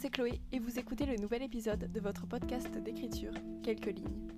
C'est Chloé et vous écoutez le nouvel épisode de votre podcast d'écriture, Quelques lignes.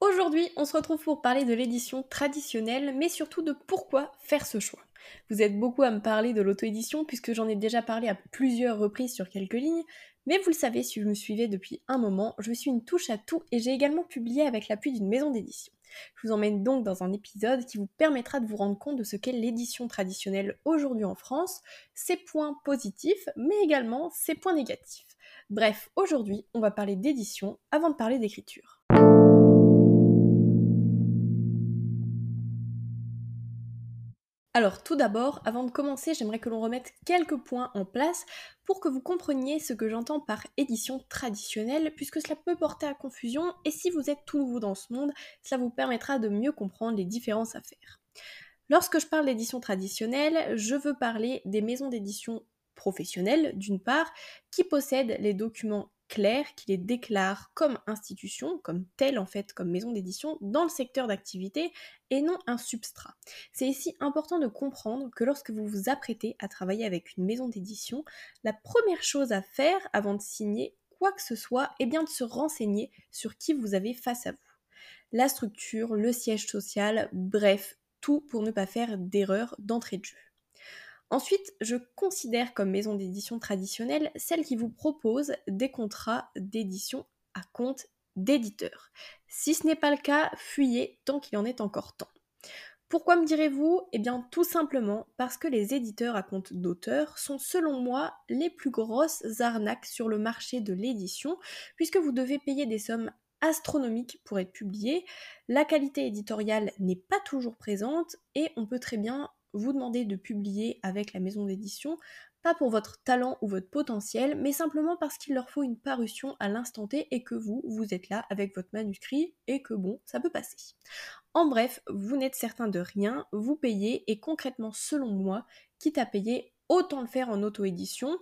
Aujourd'hui, on se retrouve pour parler de l'édition traditionnelle, mais surtout de pourquoi faire ce choix. Vous êtes beaucoup à me parler de l'auto-édition puisque j'en ai déjà parlé à plusieurs reprises sur quelques lignes, mais vous le savez si vous me suivez depuis un moment, je suis une touche à tout et j'ai également publié avec l'appui d'une maison d'édition. Je vous emmène donc dans un épisode qui vous permettra de vous rendre compte de ce qu'est l'édition traditionnelle aujourd'hui en France, ses points positifs, mais également ses points négatifs. Bref, aujourd'hui, on va parler d'édition avant de parler d'écriture. Alors tout d'abord, avant de commencer, j'aimerais que l'on remette quelques points en place pour que vous compreniez ce que j'entends par édition traditionnelle, puisque cela peut porter à confusion, et si vous êtes tout nouveau dans ce monde, cela vous permettra de mieux comprendre les différences à faire. Lorsque je parle d'édition traditionnelle, je veux parler des maisons d'édition professionnelles, d'une part, qui possèdent les documents clair qui les déclare comme institution, comme telle en fait, comme maison d'édition, dans le secteur d'activité et non un substrat. C'est ici important de comprendre que lorsque vous vous apprêtez à travailler avec une maison d'édition, la première chose à faire avant de signer quoi que ce soit est bien de se renseigner sur qui vous avez face à vous. La structure, le siège social, bref, tout pour ne pas faire d'erreur d'entrée de jeu. Ensuite, je considère comme maison d'édition traditionnelle celle qui vous propose des contrats d'édition à compte d'éditeur. Si ce n'est pas le cas, fuyez tant qu'il en est encore temps. Pourquoi me direz-vous? Eh bien tout simplement parce que les éditeurs à compte d'auteur sont selon moi les plus grosses arnaques sur le marché de l'édition, puisque vous devez payer des sommes astronomiques pour être publié, la qualité éditoriale n'est pas toujours présente et on peut très bien vous demander de publier avec la maison d'édition, pas pour votre talent ou votre potentiel, mais simplement parce qu'il leur faut une parution à l'instant T et que vous, vous êtes là avec votre manuscrit et que bon, ça peut passer. En bref, vous n'êtes certain de rien, vous payez et concrètement, selon moi, quitte à payer, autant le faire en auto-édition.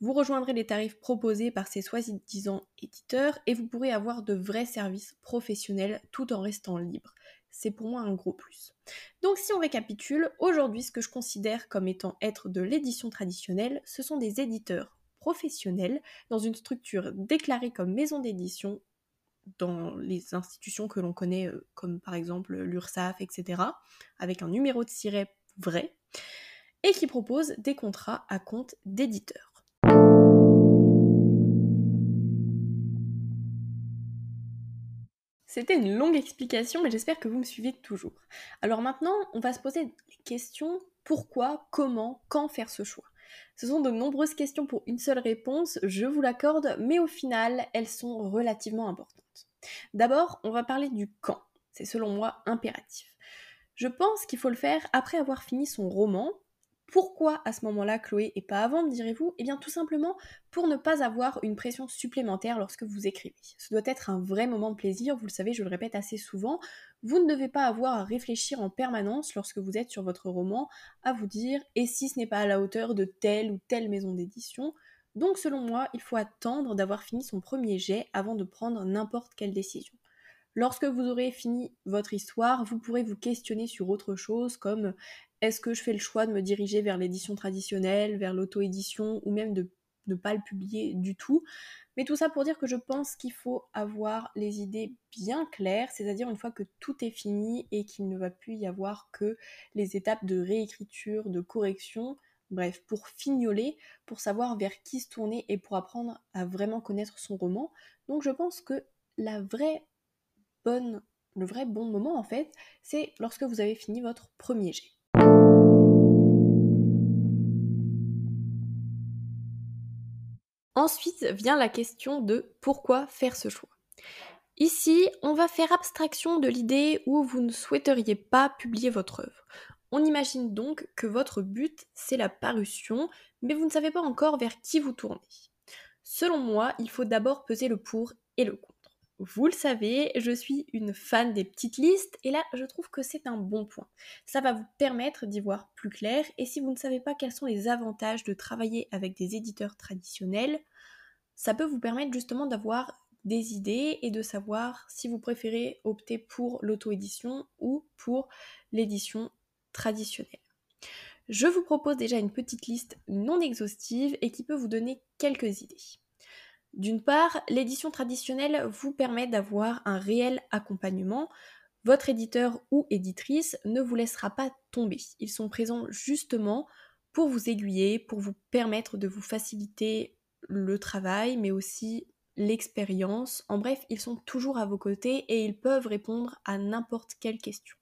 Vous rejoindrez les tarifs proposés par ces soi-disant éditeurs et vous pourrez avoir de vrais services professionnels tout en restant libre c'est pour moi un gros plus. Donc si on récapitule, aujourd'hui ce que je considère comme étant être de l'édition traditionnelle, ce sont des éditeurs professionnels dans une structure déclarée comme maison d'édition dans les institutions que l'on connaît euh, comme par exemple l'URSSAF, etc., avec un numéro de SIREP vrai, et qui proposent des contrats à compte d'éditeurs. C'était une longue explication, mais j'espère que vous me suivez toujours. Alors maintenant, on va se poser les questions pourquoi, comment, quand faire ce choix? Ce sont de nombreuses questions pour une seule réponse, je vous l'accorde, mais au final, elles sont relativement importantes. D'abord, on va parler du quand. C'est selon moi impératif. Je pense qu'il faut le faire après avoir fini son roman, pourquoi à ce moment-là, Chloé, et pas avant, me direz-vous? Eh bien tout simplement pour ne pas avoir une pression supplémentaire lorsque vous écrivez. Ce doit être un vrai moment de plaisir, vous le savez, je le répète assez souvent. Vous ne devez pas avoir à réfléchir en permanence lorsque vous êtes sur votre roman à vous dire et si ce n'est pas à la hauteur de telle ou telle maison d'édition? Donc selon moi, il faut attendre d'avoir fini son premier jet avant de prendre n'importe quelle décision. Lorsque vous aurez fini votre histoire, vous pourrez vous questionner sur autre chose comme est-ce que je fais le choix de me diriger vers l'édition traditionnelle, vers l'auto-édition ou même de ne pas le publier du tout? Mais tout ça pour dire que je pense qu'il faut avoir les idées bien claires, c'est-à-dire une fois que tout est fini et qu'il ne va plus y avoir que les étapes de réécriture, de correction, bref, pour fignoler, pour savoir vers qui se tourner et pour apprendre à vraiment connaître son roman. Donc je pense que le vrai bon moment en fait, c'est lorsque vous avez fini votre premier jet. Ensuite vient la question de pourquoi faire ce choix. Ici, on va faire abstraction de l'idée où vous ne souhaiteriez pas publier votre œuvre. On imagine donc que votre but, c'est la parution, mais vous ne savez pas encore vers qui vous tournez. Selon moi, il faut d'abord peser le pour et le contre. Vous le savez, je suis une fan des petites listes et là je trouve que c'est un bon point. Ça va vous permettre d'y voir plus clair et si vous ne savez pas quels sont les avantages de travailler avec des éditeurs traditionnels, ça peut vous permettre justement d'avoir des idées et de savoir si vous préférez opter pour l'auto-édition ou pour l'édition traditionnelle. Je vous propose déjà une petite liste non exhaustive et qui peut vous donner quelques idées. D'une part, l'édition traditionnelle vous permet d'avoir un réel accompagnement. Votre éditeur ou éditrice ne vous laissera pas tomber. Ils sont présents justement pour vous aiguiller, pour vous permettre de vous faciliter le travail, mais aussi l'expérience. En bref, ils sont toujours à vos côtés et ils peuvent répondre à n'importe quelle question.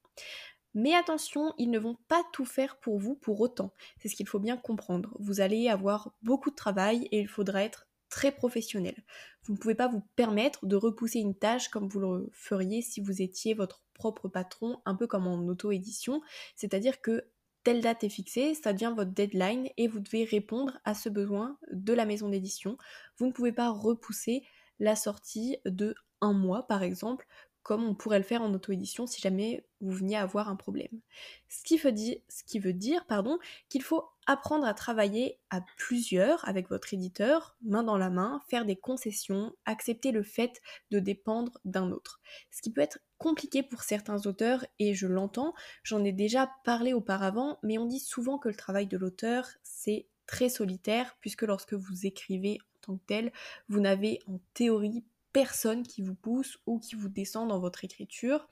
Mais attention, ils ne vont pas tout faire pour vous pour autant. C'est ce qu'il faut bien comprendre. Vous allez avoir beaucoup de travail et il faudra être très professionnel. Vous ne pouvez pas vous permettre de repousser une tâche comme vous le feriez si vous étiez votre propre patron, un peu comme en auto-édition. C'est-à-dire que telle date est fixée, ça devient votre deadline et vous devez répondre à ce besoin de la maison d'édition. Vous ne pouvez pas repousser la sortie de un mois par exemple comme on pourrait le faire en auto-édition si jamais vous veniez à avoir un problème. Ce qui veut dire, ce qui veut dire pardon, qu'il faut apprendre à travailler à plusieurs avec votre éditeur, main dans la main, faire des concessions, accepter le fait de dépendre d'un autre. Ce qui peut être compliqué pour certains auteurs, et je l'entends, j'en ai déjà parlé auparavant, mais on dit souvent que le travail de l'auteur, c'est très solitaire, puisque lorsque vous écrivez en tant que tel, vous n'avez en théorie personne qui vous pousse ou qui vous descend dans votre écriture.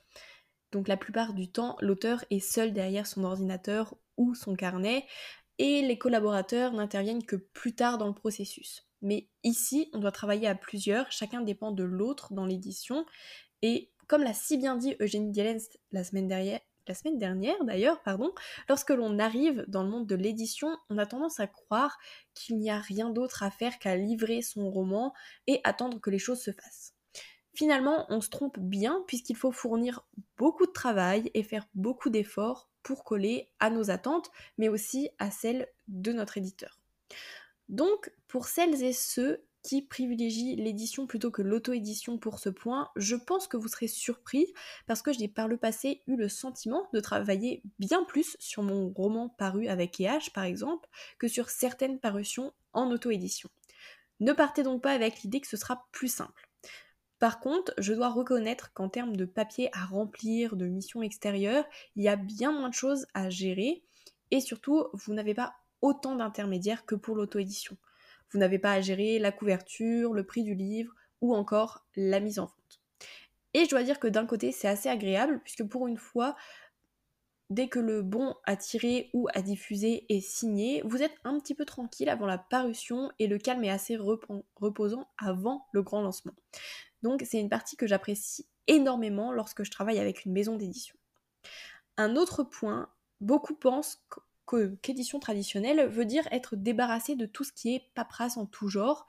Donc la plupart du temps, l'auteur est seul derrière son ordinateur ou son carnet et les collaborateurs n'interviennent que plus tard dans le processus. Mais ici, on doit travailler à plusieurs, chacun dépend de l'autre dans l'édition et comme l'a si bien dit Eugénie Dielens la semaine dernière, la semaine dernière d'ailleurs, pardon, lorsque l'on arrive dans le monde de l'édition, on a tendance à croire qu'il n'y a rien d'autre à faire qu'à livrer son roman et attendre que les choses se fassent. Finalement, on se trompe bien puisqu'il faut fournir beaucoup de travail et faire beaucoup d'efforts pour coller à nos attentes, mais aussi à celles de notre éditeur. Donc, pour celles et ceux qui privilégie l'édition plutôt que l'auto-édition pour ce point, je pense que vous serez surpris parce que j'ai par le passé eu le sentiment de travailler bien plus sur mon roman paru avec EH par exemple que sur certaines parutions en auto-édition. Ne partez donc pas avec l'idée que ce sera plus simple. Par contre, je dois reconnaître qu'en termes de papier à remplir, de missions extérieures, il y a bien moins de choses à gérer et surtout, vous n'avez pas autant d'intermédiaires que pour l'auto-édition. Vous n'avez pas à gérer la couverture, le prix du livre ou encore la mise en vente. Et je dois dire que d'un côté, c'est assez agréable puisque pour une fois, dès que le bon à tirer ou à diffuser est signé, vous êtes un petit peu tranquille avant la parution et le calme est assez reposant avant le grand lancement. Donc c'est une partie que j'apprécie énormément lorsque je travaille avec une maison d'édition. Un autre point, beaucoup pensent qu'édition traditionnelle veut dire être débarrassé de tout ce qui est paperasse en tout genre.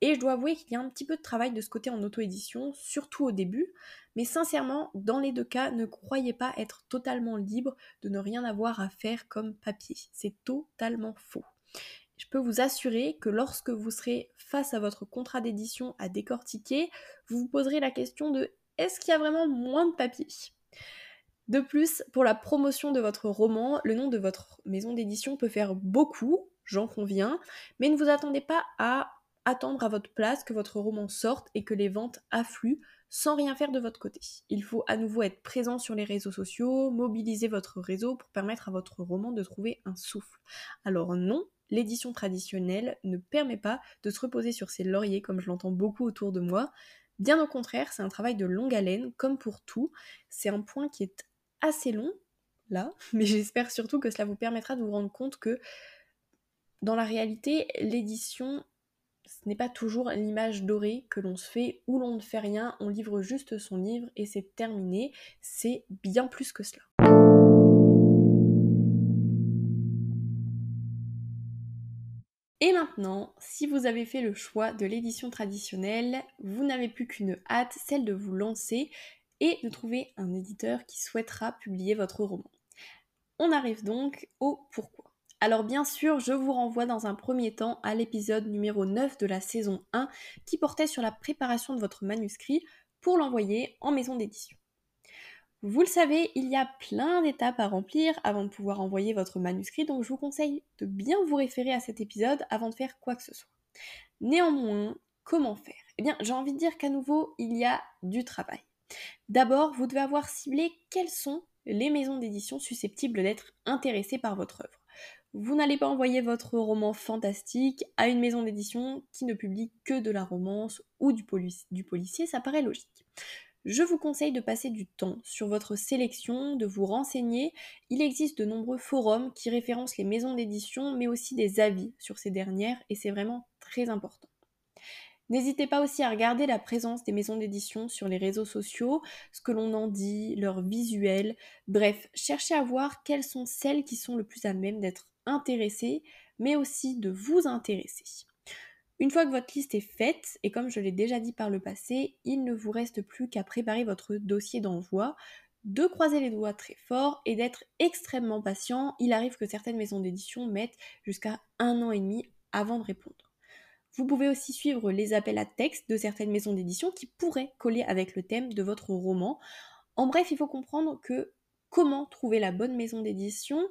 Et je dois avouer qu'il y a un petit peu de travail de ce côté en auto-édition, surtout au début. Mais sincèrement, dans les deux cas, ne croyez pas être totalement libre de ne rien avoir à faire comme papier. C'est totalement faux. Peux vous assurer que lorsque vous serez face à votre contrat d'édition à décortiquer, vous vous poserez la question de est-ce qu'il y a vraiment moins de papier de plus, pour la promotion de votre roman, le nom de votre maison d'édition peut faire beaucoup, j'en conviens, mais ne vous attendez pas à attendre à votre place que votre roman sorte et que les ventes affluent sans rien faire de votre côté. Il faut à nouveau être présent sur les réseaux sociaux, mobiliser votre réseau pour permettre à votre roman de trouver un souffle. Alors non, l'édition traditionnelle ne permet pas de se reposer sur ses lauriers comme je l'entends beaucoup autour de moi. Bien au contraire, c'est un travail de longue haleine, comme pour tout. C'est un point qui est assez long, là, mais j'espère surtout que cela vous permettra de vous rendre compte que dans la réalité, l'édition, ce n'est pas toujours l'image dorée que l'on se fait, où l'on ne fait rien, on livre juste son livre et c'est terminé, c'est bien plus que cela. Et maintenant, si vous avez fait le choix de l'édition traditionnelle, vous n'avez plus qu'une hâte, celle de vous lancer et de trouver un éditeur qui souhaitera publier votre roman. On arrive donc au pourquoi. Alors bien sûr, je vous renvoie dans un premier temps à l'épisode numéro 9 de la saison 1 qui portait sur la préparation de votre manuscrit pour l'envoyer en maison d'édition. Vous le savez, il y a plein d'étapes à remplir avant de pouvoir envoyer votre manuscrit, donc je vous conseille de bien vous référer à cet épisode avant de faire quoi que ce soit. Néanmoins, comment faire? Eh bien, j'ai envie de dire qu'à nouveau, il y a du travail. D'abord, vous devez avoir ciblé quelles sont les maisons d'édition susceptibles d'être intéressées par votre œuvre. Vous n'allez pas envoyer votre roman fantastique à une maison d'édition qui ne publie que de la romance ou du, policier, ça paraît logique. Je vous conseille de passer du temps sur votre sélection, de vous renseigner. Il existe de nombreux forums qui référencent les maisons d'édition, mais aussi des avis sur ces dernières, et c'est vraiment très important. N'hésitez pas aussi à regarder la présence des maisons d'édition sur les réseaux sociaux, ce que l'on en dit, leurs visuels, bref, cherchez à voir quelles sont celles qui sont le plus à même d'être intéressées, mais aussi de vous intéresser. Une fois que votre liste est faite, et comme je l'ai déjà dit par le passé, il ne vous reste plus qu'à préparer votre dossier d'envoi, de croiser les doigts très fort et d'être extrêmement patient. Il arrive que certaines maisons d'édition mettent jusqu'à un an et demi avant de répondre. Vous pouvez aussi suivre les appels à texte de certaines maisons d'édition qui pourraient coller avec le thème de votre roman. En bref, il faut comprendre que comment trouver la bonne maison d'édition,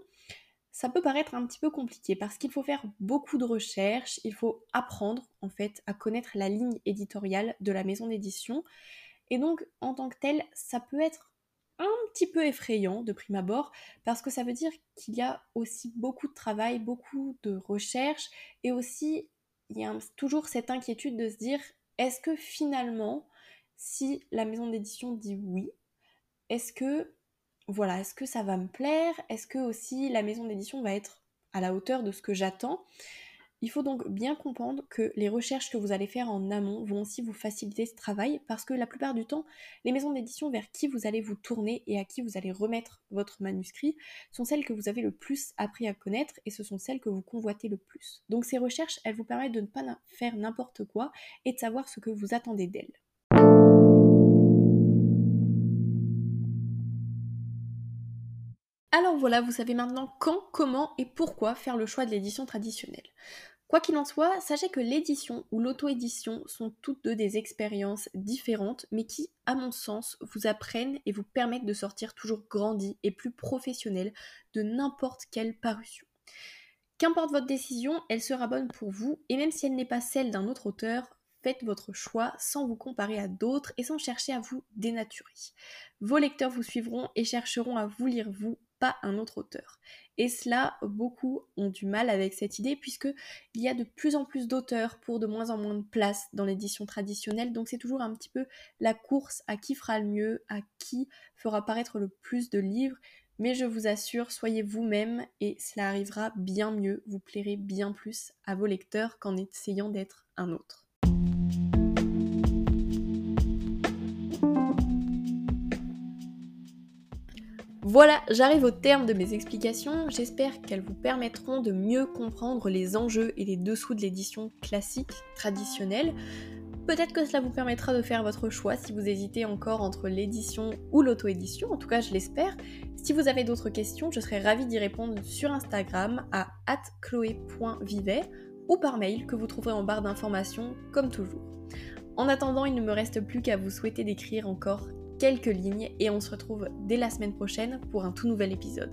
ça peut paraître un petit peu compliqué parce qu'il faut faire beaucoup de recherches, il faut apprendre en fait à connaître la ligne éditoriale de la maison d'édition. Et donc en tant que tel, ça peut être un petit peu effrayant de prime abord parce que ça veut dire qu'il y a aussi beaucoup de travail, beaucoup de recherches et aussi il y a toujours cette inquiétude de se dire est-ce que finalement si la maison d'édition dit oui, est-ce que voilà, est-ce que ça va me plaire? Est-ce que aussi la maison d'édition va être à la hauteur de ce que j'attends? Il faut donc bien comprendre que les recherches que vous allez faire en amont vont aussi vous faciliter ce travail parce que la plupart du temps, les maisons d'édition vers qui vous allez vous tourner et à qui vous allez remettre votre manuscrit sont celles que vous avez le plus appris à connaître et ce sont celles que vous convoitez le plus. Donc ces recherches, elles vous permettent de ne pas faire n'importe quoi et de savoir ce que vous attendez d'elles. Alors voilà, vous savez maintenant quand, comment et pourquoi faire le choix de l'édition traditionnelle. Quoi qu'il en soit, sachez que l'édition ou l'auto-édition sont toutes deux des expériences différentes, mais qui, à mon sens, vous apprennent et vous permettent de sortir toujours grandi et plus professionnel de n'importe quelle parution. Qu'importe votre décision, elle sera bonne pour vous, et même si elle n'est pas celle d'un autre auteur, faites votre choix sans vous comparer à d'autres et sans chercher à vous dénaturer. Vos lecteurs vous suivront et chercheront à vous lire vous pas un autre auteur. Et cela, beaucoup ont du mal avec cette idée puisque il y a de plus en plus d'auteurs pour de moins en moins de place dans l'édition traditionnelle. Donc c'est toujours un petit peu la course à qui fera le mieux, à qui fera paraître le plus de livres. Mais je vous assure, soyez vous-même et cela arrivera bien mieux, vous plairez bien plus à vos lecteurs qu'en essayant d'être un autre. Voilà, j'arrive au terme de mes explications. J'espère qu'elles vous permettront de mieux comprendre les enjeux et les dessous de l'édition classique, traditionnelle. Peut-être que cela vous permettra de faire votre choix si vous hésitez encore entre l'édition ou l'auto-édition, en tout cas je l'espère. Si vous avez d'autres questions, je serai ravie d'y répondre sur Instagram à chloé.vivet ou par mail que vous trouverez en barre d'informations comme toujours. En attendant, il ne me reste plus qu'à vous souhaiter d'écrire encore quelques lignes et on se retrouve dès la semaine prochaine pour un tout nouvel épisode.